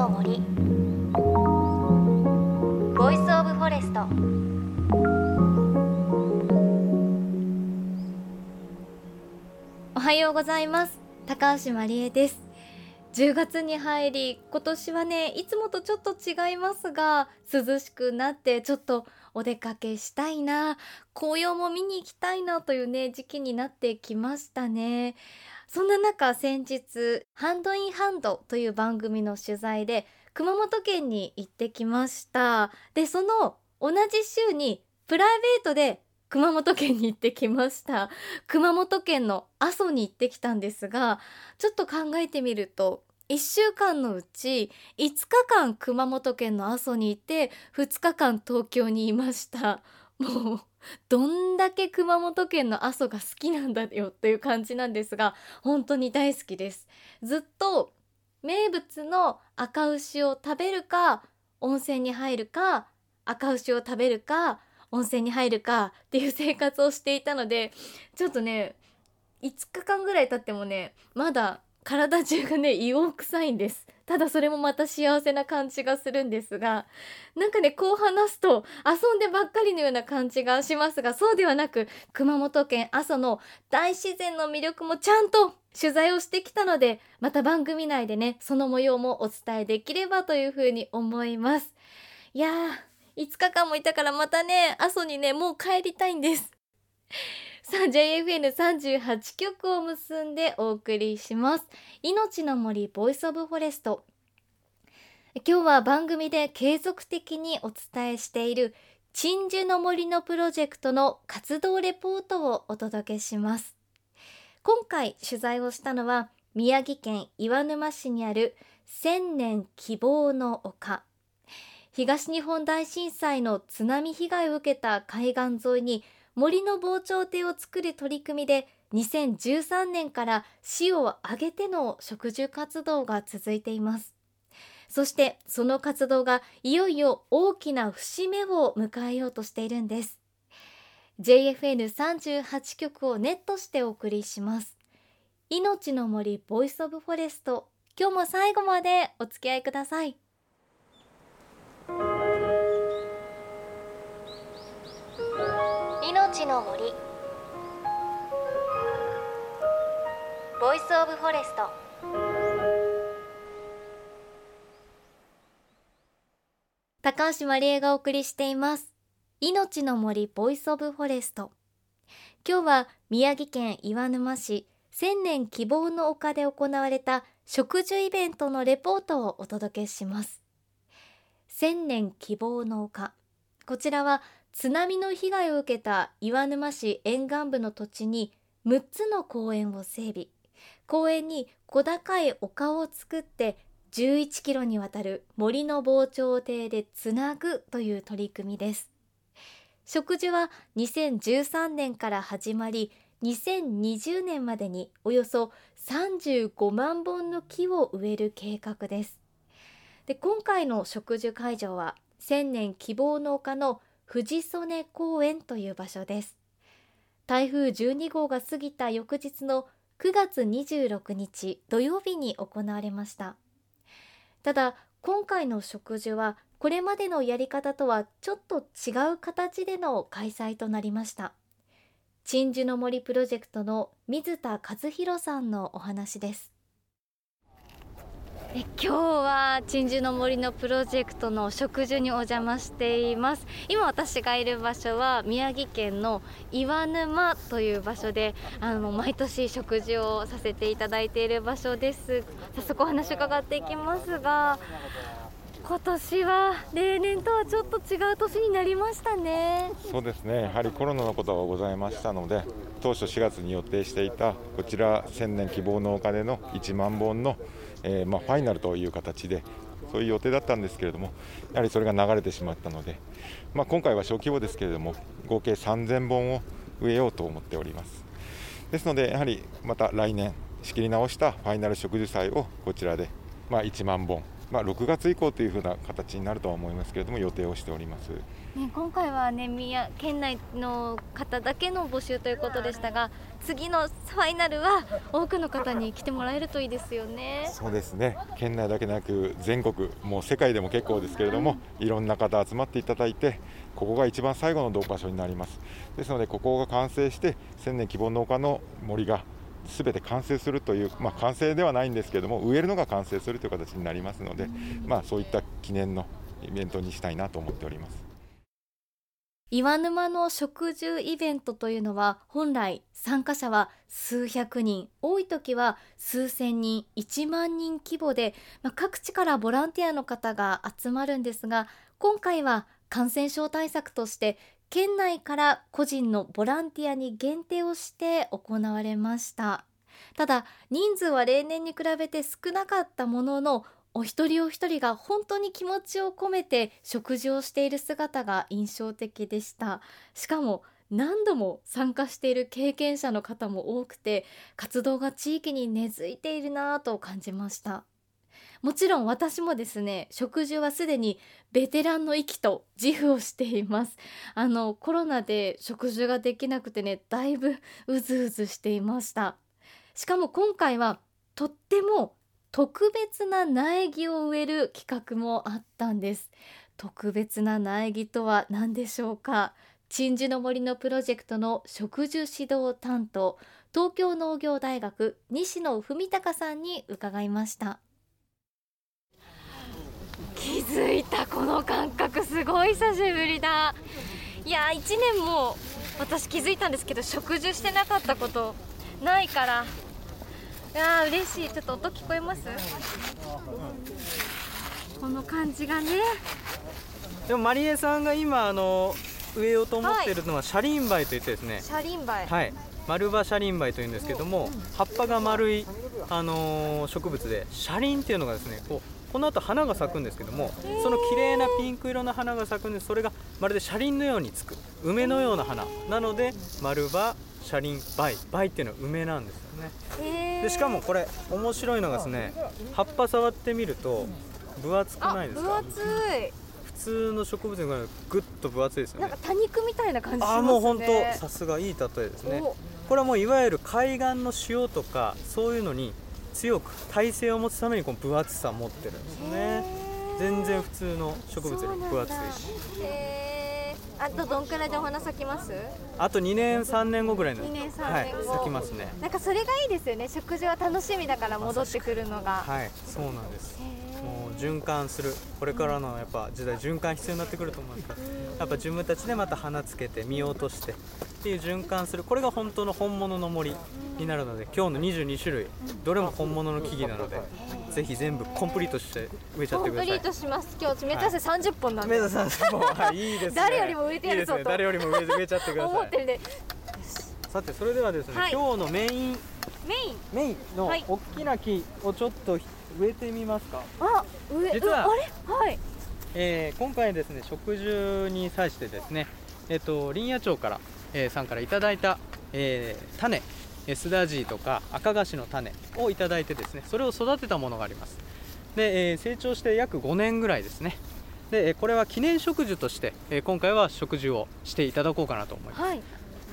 の森 Voice of Forest おはようございます。高橋真理恵です。10月に入り今年はねいつもとちょっと違いますが涼しくなってちょっとお出かけしたいな紅葉も見に行きたいなというね時期になってきましたね。そんな中先日ハンドインハンドという番組の取材で熊本県に行ってきました。でその同じ週にプライベートで熊本県に行ってきました。熊本県の阿蘇に行ってきたんですがちょっと考えてみると1週間のうち5日間熊本県の阿蘇にいて2日間東京にいました。もうどんだけ熊本県の阿蘇が好きなんだよっていう感じなんですが本当に大好きです。ずっと名物の赤牛を食べるか温泉に入るか赤牛を食べるか温泉に入るかっていう生活をしていたのでちょっとね5日間ぐらい経ってもねまだ体中がね硫黄臭いんです。ただそれもまた幸せな感じがするんですがなんかねこう話すと遊んでばっかりのような感じがしますがそうではなく熊本県阿蘇の大自然の魅力もちゃんと取材をしてきたのでまた番組内でねその模様もお伝えできればというふうに思います。いやー5日間もいたからまたね阿蘇にねもう帰りたいんです。さあ JFN38 局を結んでお送りします。いのちの森 Voice of Forest。今日は番組で継続的にお伝えしている鎮守の森のプロジェクトの活動レポートをお届けします。今回取材をしたのは宮城県岩沼市にある千年希望の丘。東日本大震災の津波被害を受けた海岸沿いに森の防潮堤を作る取り組みで2013年から市を挙げての植樹活動が続いています。そしてその活動がいよいよ大きな節目を迎えようとしているんです。JFN38 局をネットしてお送りします。いのちの森 Voice of Forest 今日も最後までお付き合いください。命の森。Voice of Forest。高橋真理恵がお送りしています。いのちの森 Voice of Forest。今日は宮城県岩沼市千年希望の丘で行われた植樹イベントのレポートをお届けします。千年希望の丘。こちらは津波の被害を受けた岩沼市沿岸部の土地に6つの公園を整備。公園に小高い丘を作って11キロにわたる森の防潮堤でつなぐという取り組みです。植樹は2013年から始まり2020年までにおよそ35万本の木を植える計画です。で今回の植樹会場は千年希望の丘の藤曽根公園という場所です。台風12号が過ぎた翌日の9月26日土曜日に行われました。ただ今回の植樹はこれまでのやり方とはちょっと違う形での開催となりました。鎮守の森プロジェクトの水田和弘さんのお話です。え今日は鎮守の森のプロジェクトの植樹にお邪魔しています。今私がいる場所は宮城県の岩沼という場所であの毎年植樹をさせていただいている場所です。早速お話伺っていきますが今年は例年とはちょっと違う年になりましたね。そうですね。やはりコロナのことがございましたので当初4月に予定していたこちら千年希望のお金の1万本のえー、まあ、ファイナルという形でそういう予定だったんですけれどもやはりそれが流れてしまったので、まあ、今回は小規模ですけれども合計3000本を植えようと思っております。ですのでやはりまた来年仕切り直したファイナル植樹祭をこちらで、まあ、1万本まあ、6月以降というふうな形になるとは思いますけれども予定をしております。ね、今回はね宮県内の方だけの募集ということでしたが次のファイナルは多くの方に来てもらえるといいですよね。そうですね。県内だけでなく全国もう世界でも結構ですけれども、いろんな方集まっていただいてここが一番最後の場所になります。ですのでここが完成して千年希望農家の森がすべて完成するという、まあ、完成ではないんですけれども植えるのが完成するという形になりますので、まあ、そういった記念のイベントにしたいなと思っております。岩沼の植樹イベントというのは本来参加者は数百人多い時は数千人1万人規模で、まあ、各地からボランティアの方が集まるんですが今回は感染症対策として県内から個人のボランティアに限定をして行われました。ただ人数は例年に比べて少なかったもののお一人お一人が本当に気持ちを込めて食事をしている姿が印象的でした。しかも何度も参加している経験者の方も多くて活動が地域に根付いているなぁと感じました。もちろん私もですね食事はすでにベテランの域と自負をしています。あのコロナで食事ができなくてねだいぶうずうずしていました。しかも今回はとっても特別な苗木を植える企画もあったんです。特別な苗木とは何でしょうか？鎮守の森のプロジェクトの植樹指導担当東京農業大学西野文隆さんに伺いました。気づいたこの感覚すごい久しぶりだ。いや1年も私気づいたんですけど植樹してなかったことないから。いや嬉しい。ちょっと音聞こえます？この感じがね。でもマリエさんが今あの植えようと思っているのは、シャリンバイといってですね。シャリンバイ。はい。丸葉シャリンバイというんですけども、葉っぱが丸い、あのー、植物でシャリンっていうのがですねこうこの後花が咲くんですけどもその綺麗なピンク色の花が咲くんですそれがまるで車輪のようにつく梅のような花。なので丸葉車輪梅。梅っていうのは梅なんですよね。でしかもこれ面白いのがですね葉っぱ触ってみると分厚くないですか？分厚い。普通の植物がぐっと分厚いですよね。なんか多肉みたいな感じね。あもう本当さすがいい例えですね。これはもういわゆる海岸の塩とかそういうのに強く耐性を持つためにこの分厚さを持ってるんですよね。全然普通の植物より分厚いし。あとどんくらいでお花咲きます？あと2年3年後ぐらいの。2年3年後、はい、咲きますね。なんかそれがいいですよね。食事は楽しみだから戻ってくるのが。はいそうなんです循環する。これからのやっぱ時代循環必要になってくると思うからやっぱ自分たちでまた花つけて実を落としてっていう循環する。これが本当の本物の森になるので今日の22種類どれも本物の木々なのでぜひ全部コンプリートして植えちゃってください。コンプリートします。今日目指せ30本なんで、はい、目指せ30本。はいいですね。誰よりも植えてやるぞと、ね、誰よりも植え植えちゃってください。思ってるでさてそれではですね、はい、今日のメインメイン。メインの大きな木をちょっと植えてみますか、あ植え実はあれ？はい。えー、今回ですね植樹に際してですねえっ、ー、と林野庁から、えー、さんからいただいた、えー、種スダジーとか赤菓子の種をいただいてですねそれを育てたものがあります。で、えー、成長して約5年ぐらいですね。でこれは記念植樹として、え今回は植樹をしていただこうかなと思います、はい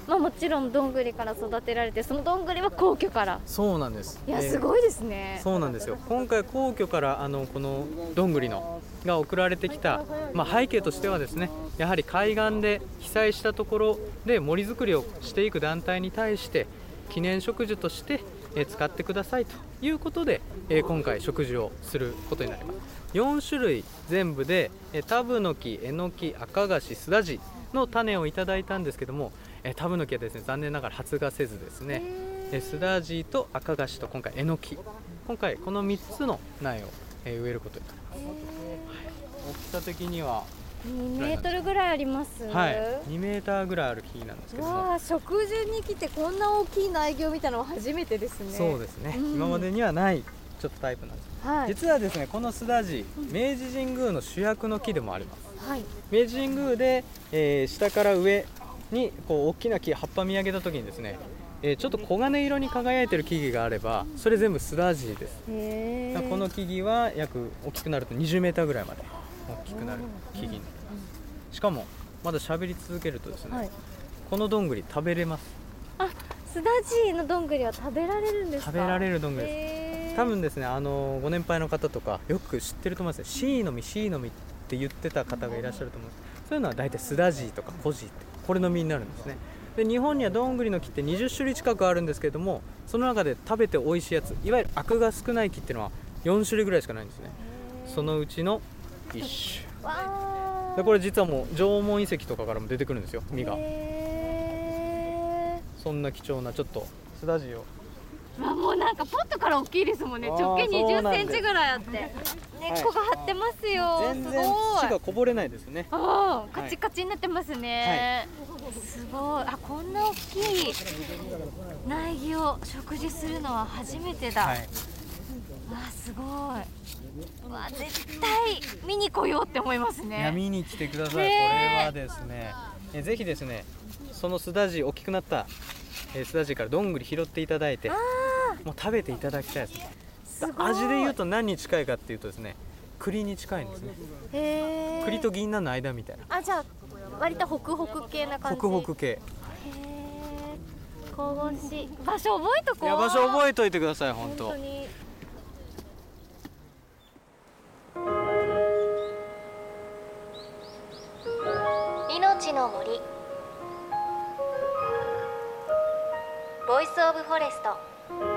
まあ、もちろんどんぐりから育てられてそのどんぐりは皇居から。そうなんです。いや、すごいですね。そうなんですよ。今回皇居からあのこのどんぐりのが送られてきた、まあ、背景としてはですねやはり海岸で被災したところで森づくりをしていく団体に対して記念植樹として使ってくださいということで今回植樹をすることになります。4種類全部でタブノキ、エノキ、赤菓子、スダジの種をいただいたんですけどもタブノキはですね残念ながら発芽せずですねスダジと赤菓子と今回エノキ。今回この3つの苗を植えることになります、はい、大きさ的には2メートルぐらいあります。はい。2メーターぐらいある木なんですけどわあ植樹に来てこんな大きい苗木を見たのは初めてですね。そうですね、うん、今までにはないちょっとタイプなんです、はい、実はですねこのスダジ明治神宮の主役の木でもあります、はい、明治神宮で、えー、下から上にこう大きな木葉っぱ見上げた時にですねえーちょっと黄金色に輝いてる木々があればそれ全部スダジーです。この木々は約大きくなると20メーターぐらいまで大きくなる木々になります。しかもまだ喋り続けるとですね、はい。このどんぐり食べれます。スダジーのどんぐりは食べられるんですか？食べられるどんぐりです。多分ですねあのご年配の方とかよく知ってると思いますね。C の実 C の実って言ってた方がいらっしゃると思うんです。そういうのは大体スダジーとかコジーってこれの実になるんですね。で日本にはどんぐりの木って20種類近くあるんですけれどもその中で食べて美味しいやついわゆるアクが少ない木っていうのは4種類ぐらいしかないんですね。そのうちの一種。わでこれ実はもう縄文遺跡とかからも出てくるんですよ実が。へそんな貴重なちょっとスダジーをーわもうなんかポットから大きいですもんね。直径そうなん20です。センチぐらいあって。根っこが張ってますよ、全然すごい。土がこぼれないですね。ああカチカチになってますね、すごい。あこんな大きい苗木を食事するのは初めてだ、はい。わあすごい。わあ絶対見に来ようって思いますいやね見に来てください、これはですね。えぜひですねそのスダジー大きくなった、えースダジーからどんぐり拾っていただいてもう食べていただきたいです。味で言うと何に近いかっていうとですね栗に近いんですね。栗と銀杏の間みたいな。あじゃあ割とホクホク系な感じ。ホクホク系。神々しい。場所覚えとこう。いや場所覚えといてください本当。本当に。命の森。 Voice of Forest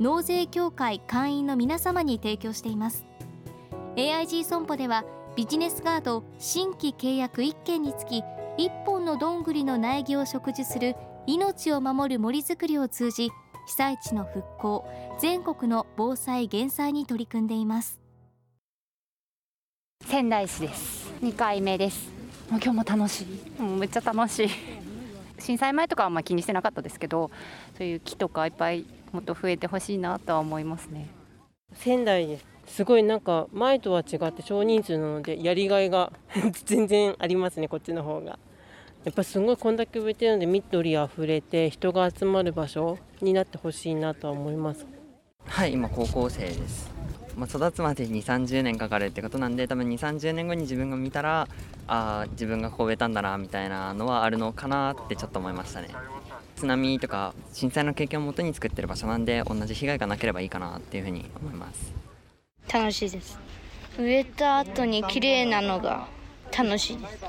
納税協会会員の皆様に提供しています。AIG 損保ではビジネスガード新規契約1件につき1本のどんぐりの苗木を植樹する命を守る森づくりを通じ被災地の復興全国の防災減災に取り組んでいます。仙台市です。2回目です。もう今日も楽しい。もうめっちゃ楽しい震災前とかはあんま気にしてなかったですけどそういう木とかいっぱいもっと増えてほしいなとは思いますね。仙台ですすごいなんか前とは違って少人数なのでやりがいが 全然ありますねこっちの方が。やっぱすごいこんだけ植えてるので緑あふれて人が集まる場所になってほしいなとは思います。はい今高校生です、まあ、育つまでに2 3 0年かかるってことなんで多分2 3 0年後に自分が見たらあー自分がここ植えたんだなみたいなのはあるのかなってちょっと思いましたね。津波とか震災の経験をもとに作ってる場所なんで同じ被害がなければいいかなっていうふうに思います。楽しいです。植えた後に綺麗なのが楽しいです。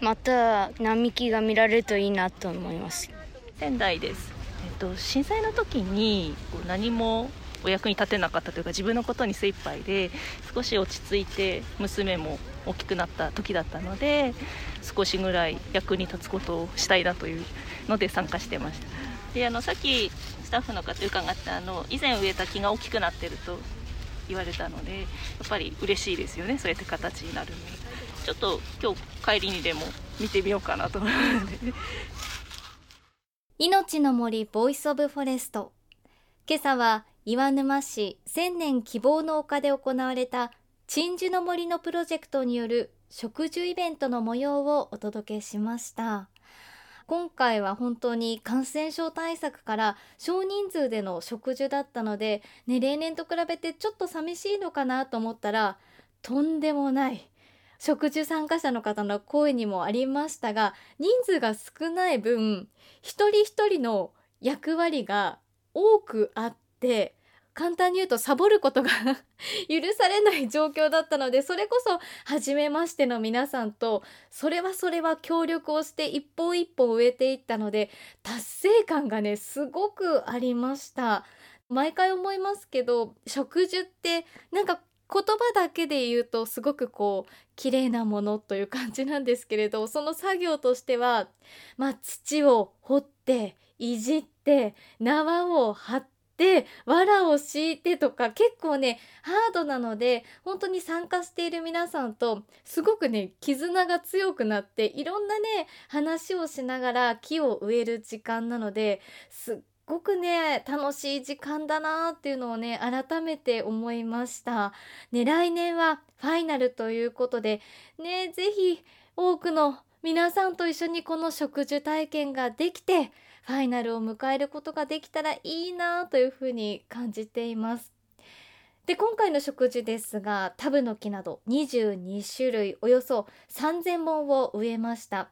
また並木が見られるといいなと思います。仙台です、えっと、震災の時にこう何もお役に立てなかったというか自分のことに精一杯で少し落ち着いて娘も大きくなった時だったので少しぐらい役に立つことをしたいなというので参加してました。であのさっきスタッフの方伺ったあの以前植えた木が大きくなってると言われたのでやっぱり嬉しいですよねそうやって形になるの。ちょっと今日帰りにでも見てみようかなと。思うので命の森 Voice of Forest。今朝は岩沼市千年希望の丘で行われた鎮守の森のプロジェクトによる植樹イベントの模様をお届けしました。今回は本当に感染症対策から少人数での植樹だったので、ね、例年と比べてちょっと寂しいのかなと思ったらとんでもない。植樹参加者の方の声にもありましたが人数が少ない分一人一人の役割が多くあって簡単に言うとサボることが 許されない状況だったのでそれこそ初めましての皆さんとそれはそれは協力をして一本一本植えていったので達成感がねすごくありました。毎回思いますけど植樹ってなんか言葉だけで言うとすごくこう綺麗なものという感じなんですけれどその作業としてはまあ土を掘っていじって縄を張って藁を敷いてとか結構ねハードなので本当に参加している皆さんとすごくね絆が強くなっていろんなね話をしながら木を植える時間なのですっごくね楽しい時間だなっていうのをね改めて思いました。ね来年はファイナルということでねぜひ多くの皆さんと一緒にこの植樹体験ができてファイナルを迎えることができたらいいなというふうに感じています。で今回の植樹ですがタブの木など22種類およそ3000本を植えました。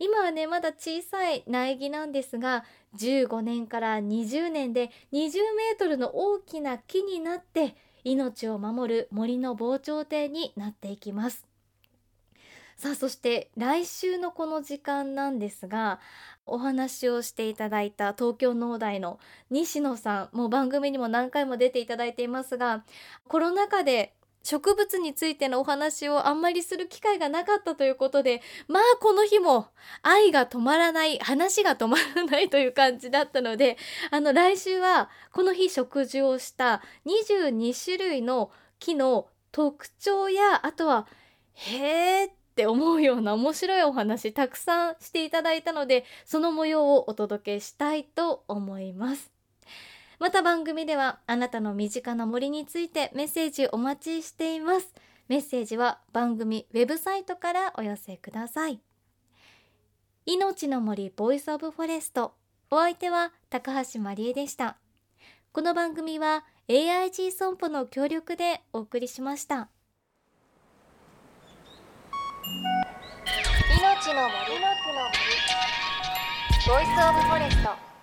今はねまだ小さい苗木なんですが15年から20年で20メートルの大きな木になって命を守る森の防潮堤になっていきます。さあそして来週のこの時間なんですがお話をしていただいた東京農大の西野さんもう番組にも何回も出ていただいていますがコロナ禍で植物についてのお話をあんまりする機会がなかったということでまあこの日も愛が止まらない話が止まらないという感じだったのであの来週はこの日食事をした22種類の木の特徴やあとはへーってって思うような面白いお話たくさんしていただいたのでその模様をお届けしたいと思います。また番組ではあなたの身近な森についてメッセージお待ちしています。メッセージは番組ウェブサイトからお寄せください。命の森 Voice of Forest。お相手は高橋真理恵でした。この番組は AIG 損保の協力でお送りしました。命の森の森。 Voice of Forest。